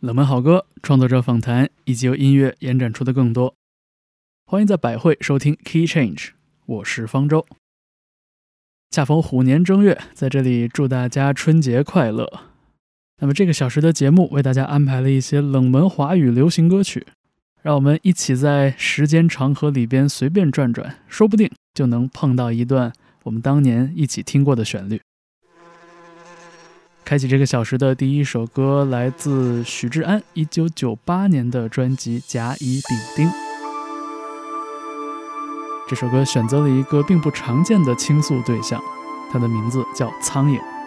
冷门好歌、创作者访谈以及由音乐延展出的更多。欢迎在百汇收听 Key Change，我是方舟。恰逢虎年正月，在这里祝大家春节快乐。那么这个小时的节目为大家安排了一些冷门华语流行歌曲，让我们一起在时间长河里边随便转转，说不定就能碰到一段我们当年一起听过的旋律。开启这个小时的第一首歌来自许志安一九九八年的专辑《甲乙丙丁》。这首歌选择了一个并不常见的倾诉对象，它的名字叫苍蝇。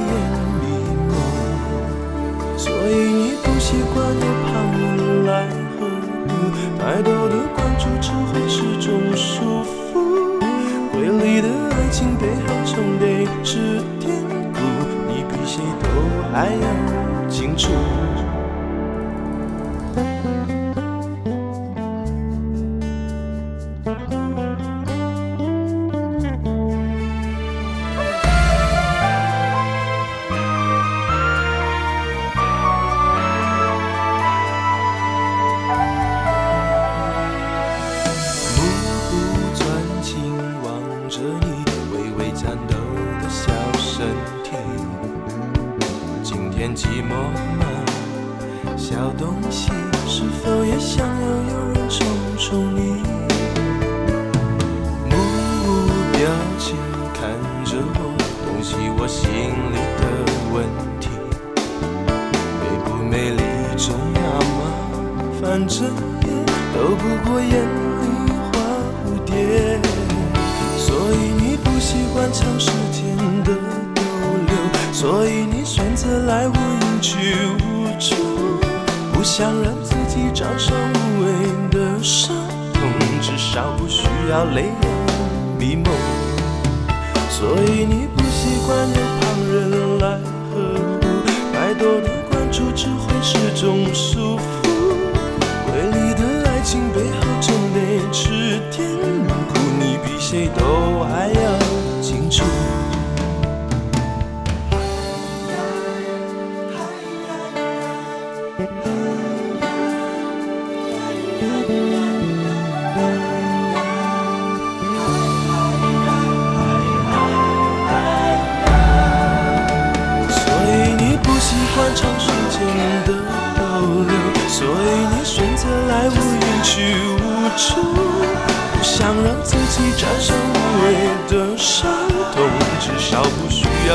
眼迷蒙，所以你不习惯有旁来和，太多的关注只会是种束缚。瑰丽的爱情背后总得是天苦，你比谁都还要清楚。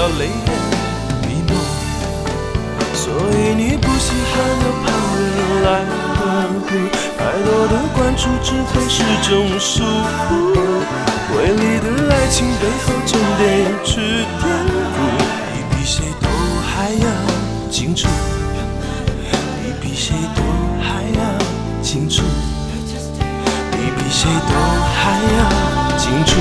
泪眼迷蒙，所以你不稀罕有旁人来呵护，太多的关注只会是种束缚。瑰丽的爱情背后，总得去垫付。你比谁都还要清楚，你比谁都还要清楚，你比谁都还要清楚。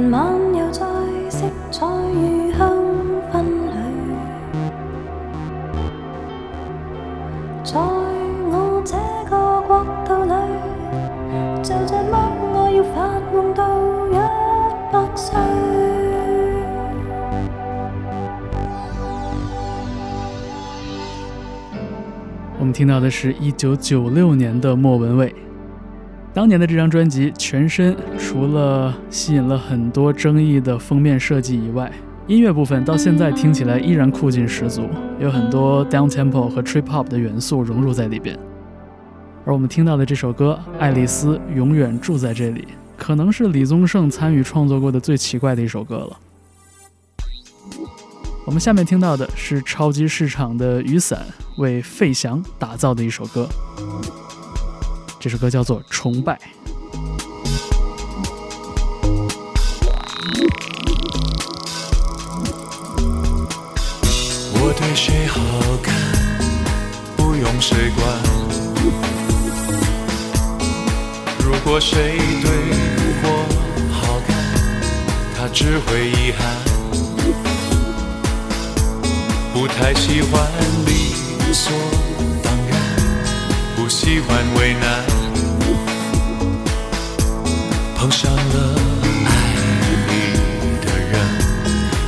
人晚又在色彩與香薰裏，在我這個國度裏，就這麼我要發夢到一百歲。我们听到的是一九九六年的莫文蔚。当年的这张专辑全身除了吸引了很多争议的封面设计以外，音乐部分到现在听起来依然酷劲十足，有很多 down tempo 和 trip hop 的元素融入在里边。而我们听到的这首歌《爱丽丝永远住在这里》，可能是李宗盛参与创作过的最奇怪的一首歌了。我们下面听到的是超级市场的雨伞为费翔打造的一首歌，这首歌叫做《崇拜》。我对谁好看，不用谁管。如果谁对我好看，他只会遗憾。不太喜欢理所，喜欢为难。碰上了爱你的人，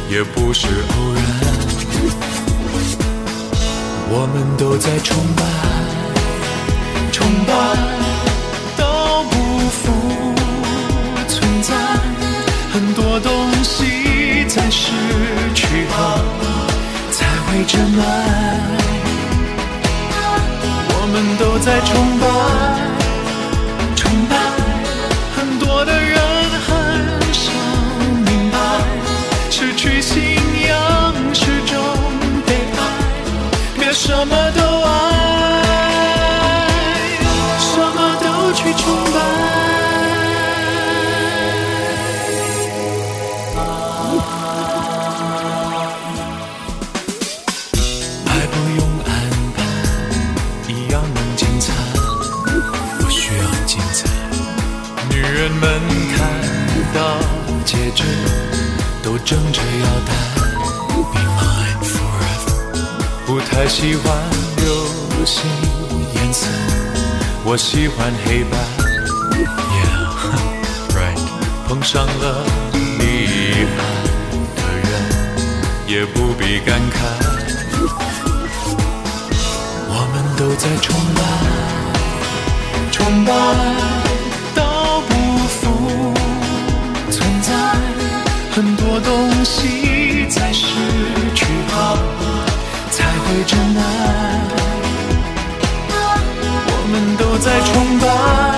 也不是偶然。我们都在崇拜，崇拜到不复存在。很多东西在失去后才会真爱。我们都在崇拜，争着要带 be mine for 不太喜欢流行颜色我喜欢黑白 yeah right 碰上了厉害的人也不必感慨我们都在崇拜崇拜。多东西才失去，才会真爱。我们都在崇拜。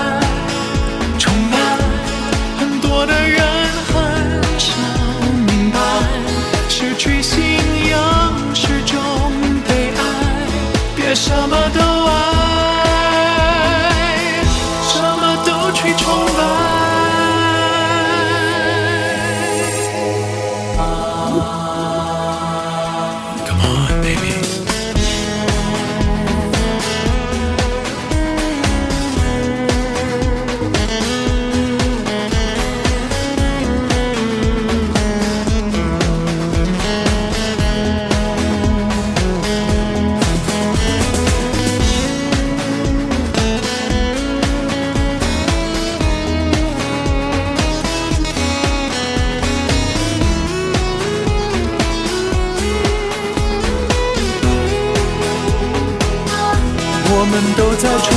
so.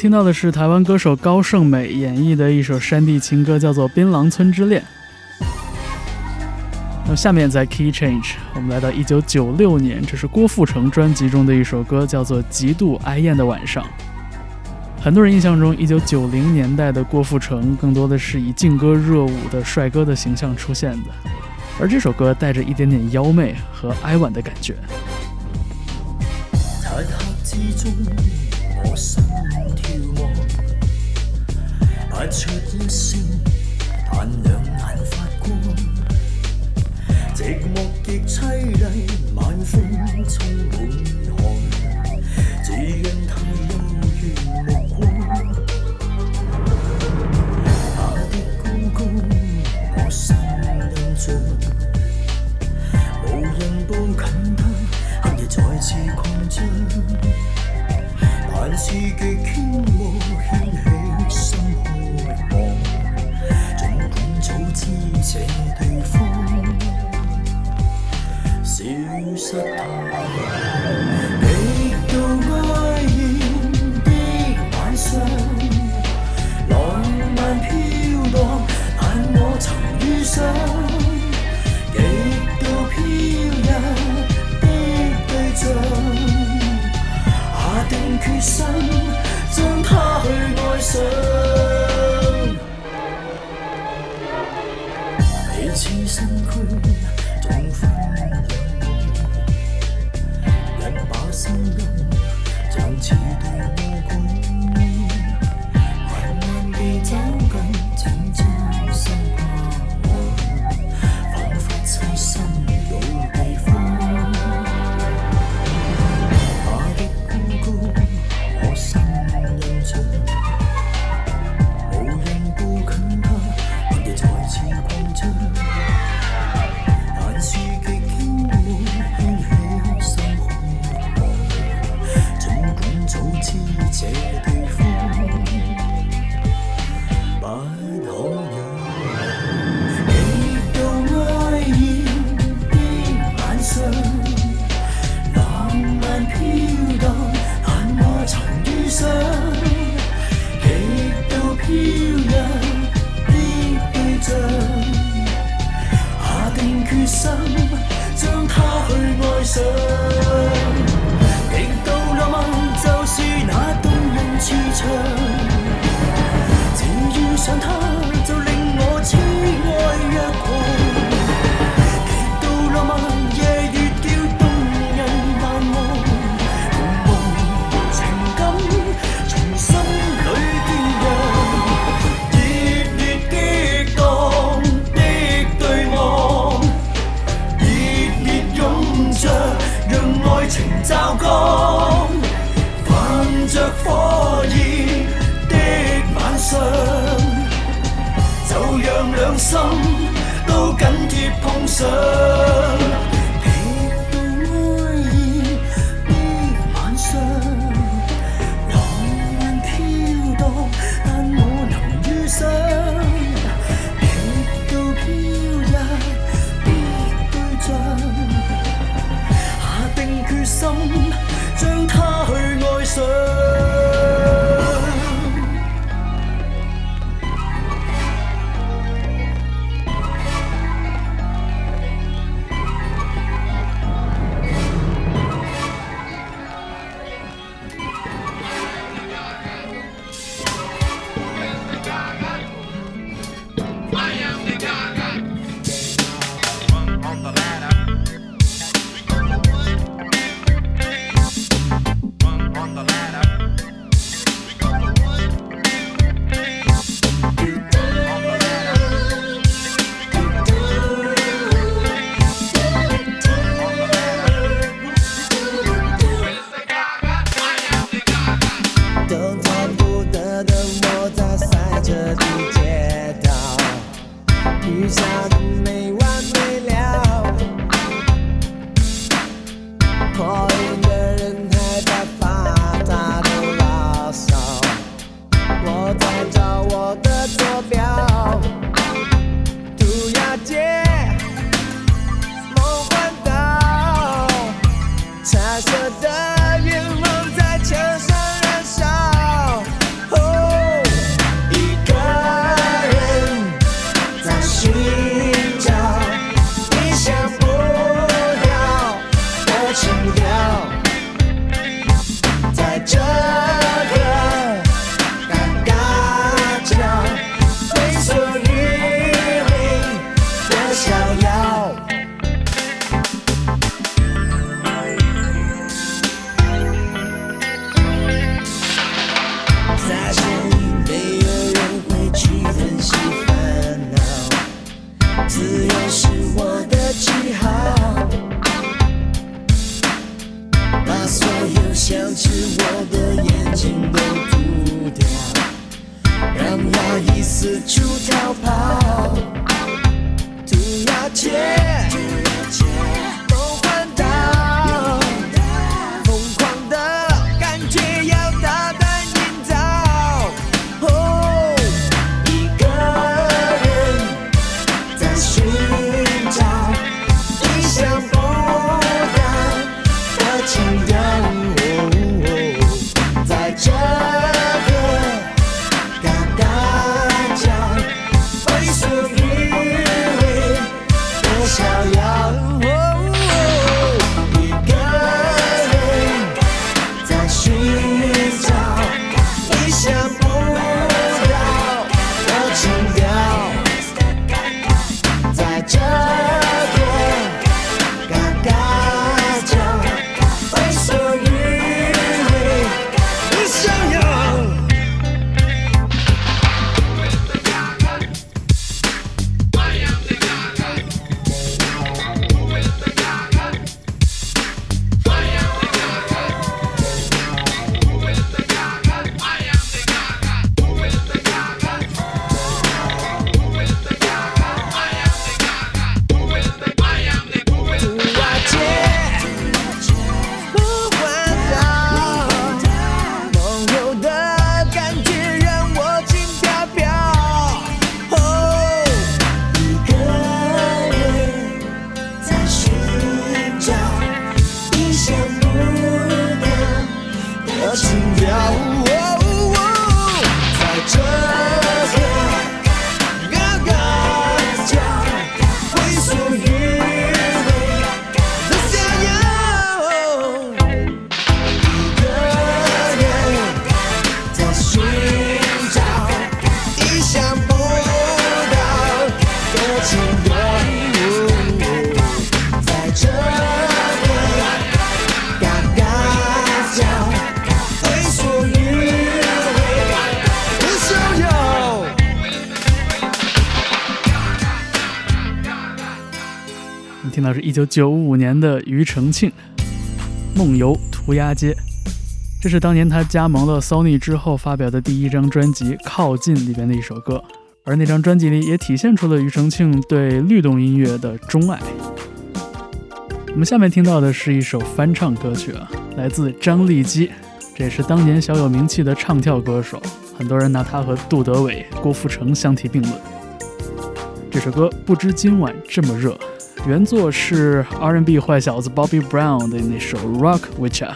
听到的是台湾歌手高胜美演绎的一首山地情歌，叫做《槟榔村之恋》。那么下面在 Key Change，我们来到一九九六年，这是郭富城专辑中的一首歌，叫做《极度哀艳的晚上》。很多人印象中，一九九零年代的郭富城更多的是以劲歌热舞的帅哥的形象出现的，而这首歌带着一点点妖媚和哀婉的感觉。漆黑之中，我心跳，出一聲，但两眼发光。寂寞极凄厉，晚风充满寒，只因他幽怨目光。他的高高，我心印象。无人步近他，黑夜再次擴張，但是極傾慕这地方消失他，火热的晚上，就让两心都紧贴碰上。一九九五年的庾澄庆《梦游涂鸦街》，这是当年他加盟了 Sony 之后发表的第一张专辑《靠近》里边的一首歌，而那张专辑里也体现出了庾澄庆对律动音乐的钟爱。我们下面听到的是一首翻唱歌曲啊，来自张立基，这也是当年小有名气的唱跳歌手，很多人拿他和杜德伟、郭富城相提并论。这首歌不知今晚这么热。原作是 R&B 坏小子 Bobby Brown 的那首 Rock Witcher。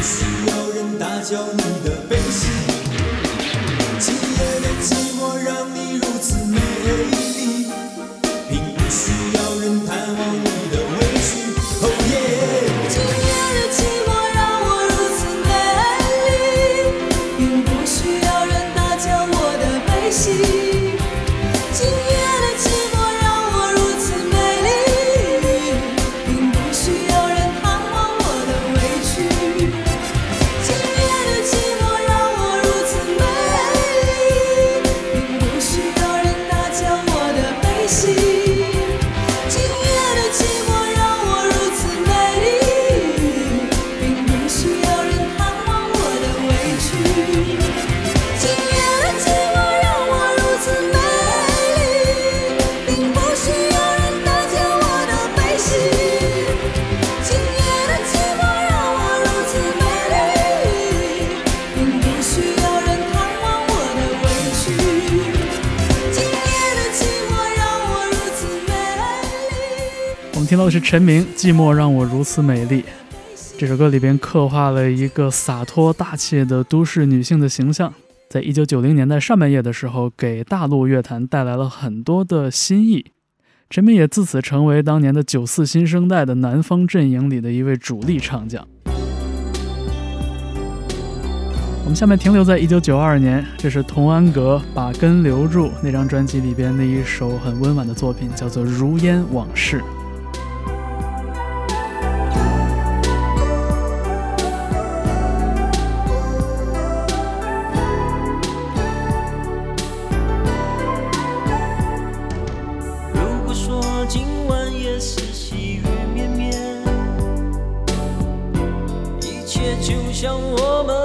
不需要人打搅你。陈明寂寞让我如此美丽。这首歌里边刻画了一个洒脱大气的都市女性的形象。在一九九零年代上半叶的时候给大陆乐坛带来了很多的新意。陈明也自此成为当年的九四新生代的南方阵营里的一位主力唱将。我们下面停留在一九九二年这是童安格把根留住那张专辑里边的一首很温婉的作品叫做如烟往事。今晚也是细雨绵绵，一切就像我们。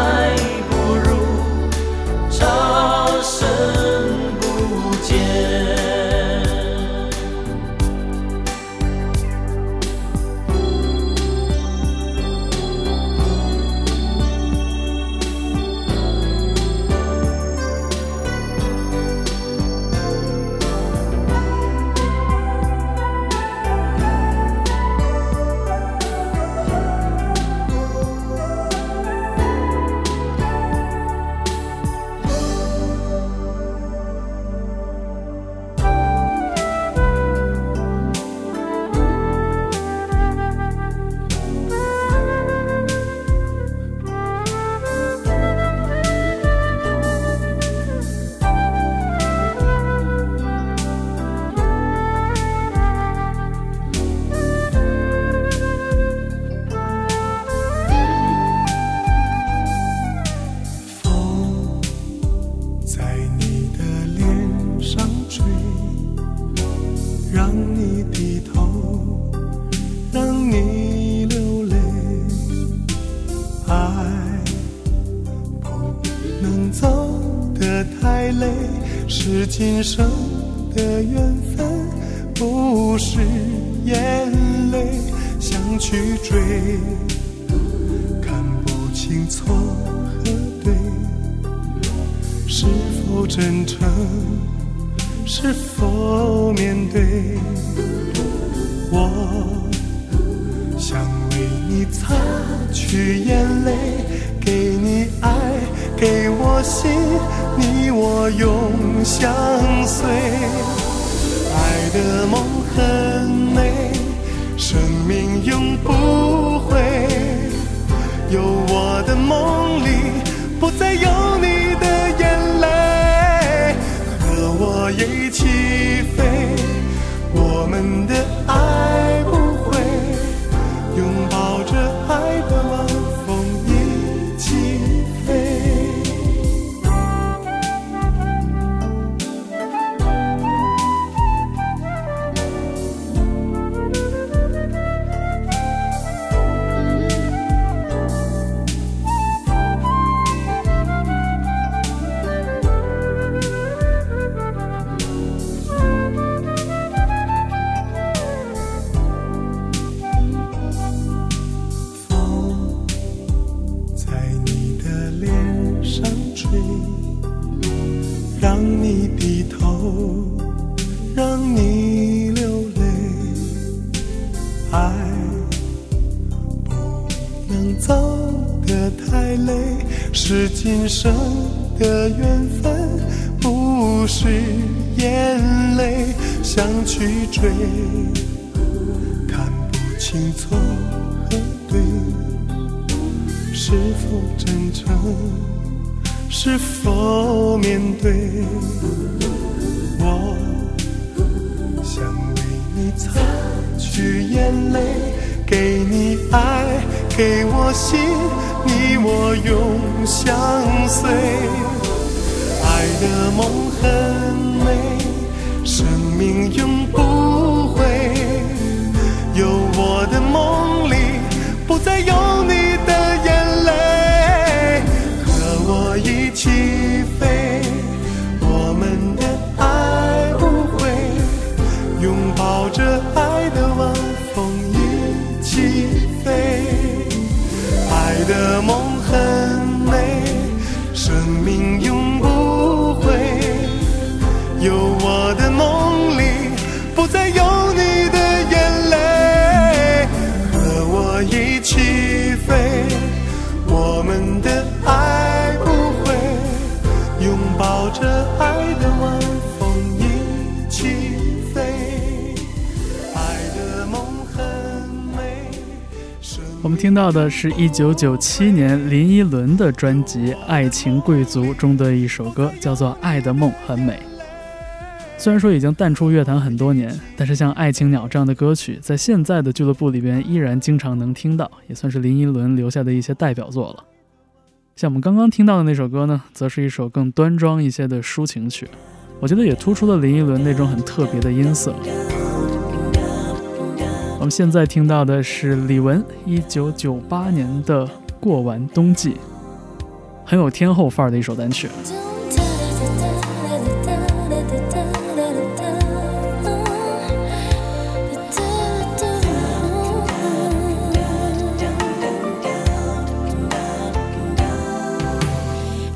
time. 今生很美生命永不悔有我的梦里不再有你的眼泪和我一起飞我们的。是今生的缘分不是眼泪想去追看不清错和对是否真诚是否面对我想为你擦去眼泪给你爱给我幸你我永相随。爱的梦很美生命永不悔。有我的梦里不再有你的眼泪和我一起听到的是一九九七年林依轮的专辑《爱情贵族》中的一首歌，叫做《爱的梦很美》。虽然说已经淡出乐坛很多年，但是像《爱情鸟》这样的歌曲，在现在的俱乐部里边依然经常能听到，也算是林依轮留下的一些代表作了。像我们刚刚听到的那首歌呢，则是一首更端庄一些的抒情曲，我觉得也突出了林依轮那种很特别的音色。我们现在听到的是李玟一九九八年的《过完冬季》，很有天后范儿的一首单曲。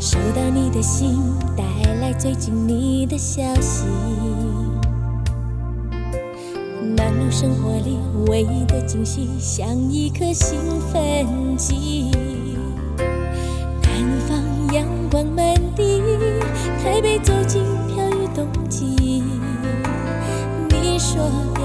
收到你的信，带来最近你的消息。忙碌生活里唯一的惊喜，像一颗兴奋剂。南方阳光满地，台北走进飘雨冬季。你说别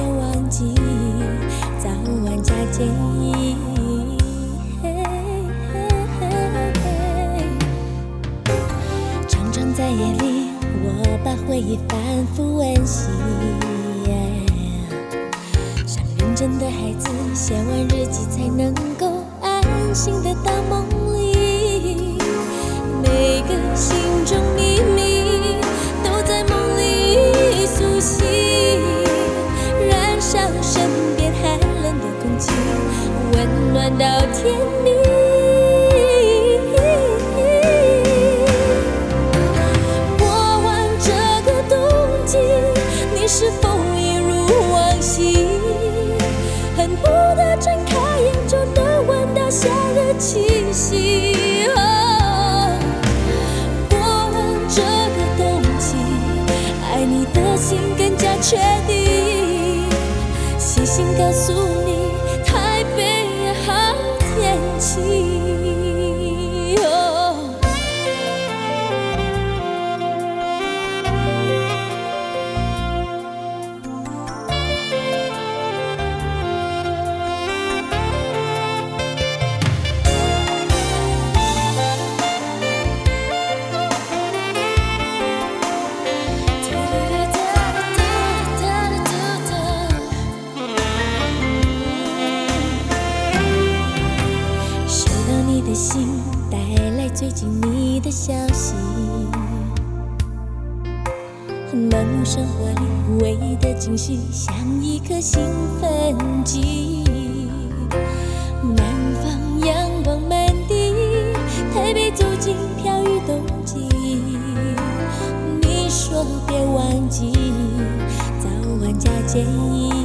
建议。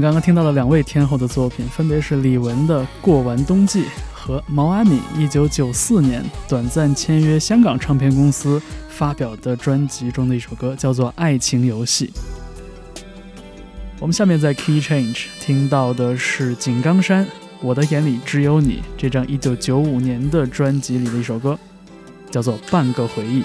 们刚刚听到了两位天后的作品，分别是李玟的《过完冬季》和毛阿敏一九九四年短暂签约香港唱片公司发表的专辑中的一首歌，叫做《爱情游戏》。我们下面在 Key Change 听到的是井冈山《我的眼里只有你》这张一九九五年的专辑里的一首歌，叫做《半个回忆》。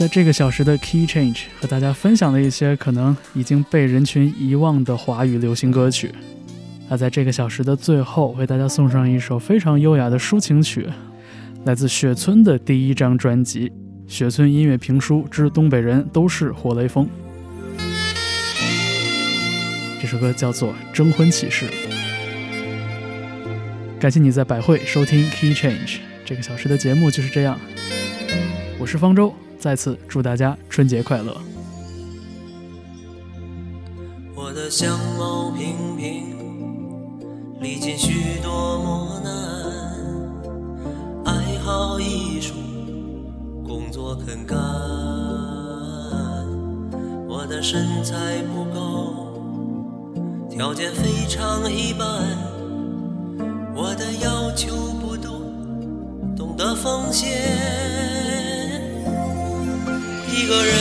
在这个小时的 Key Change 和大家分享了一些可能已经被人群遗忘的华语流行歌曲。那在这个小时的最后，为大家送上一首非常优雅的抒情曲，来自雪村的第一张专辑《雪村音乐评书之东北人都是活雷锋》。这首歌叫做《征婚启事》。感谢你在百汇收听 Key Change 这个小时的节目，就是这样。我是方舟，再次祝大家春节快乐。我的相貌平平，历经许多磨难，爱好艺术，工作肯干。我的身材不高，条件非常一般。我的要求不多，懂得奉献。一个人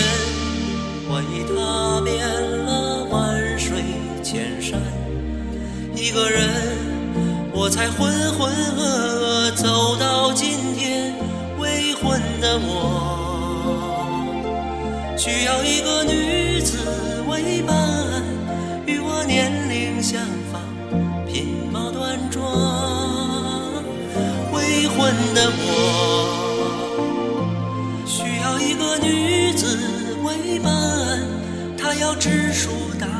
我已踏遍了万水千山一个人我才浑浑噩噩走到今天。未婚的我需要一个女子为伴与我年龄相仿品貌端庄。未婚的我为伴，她要知书达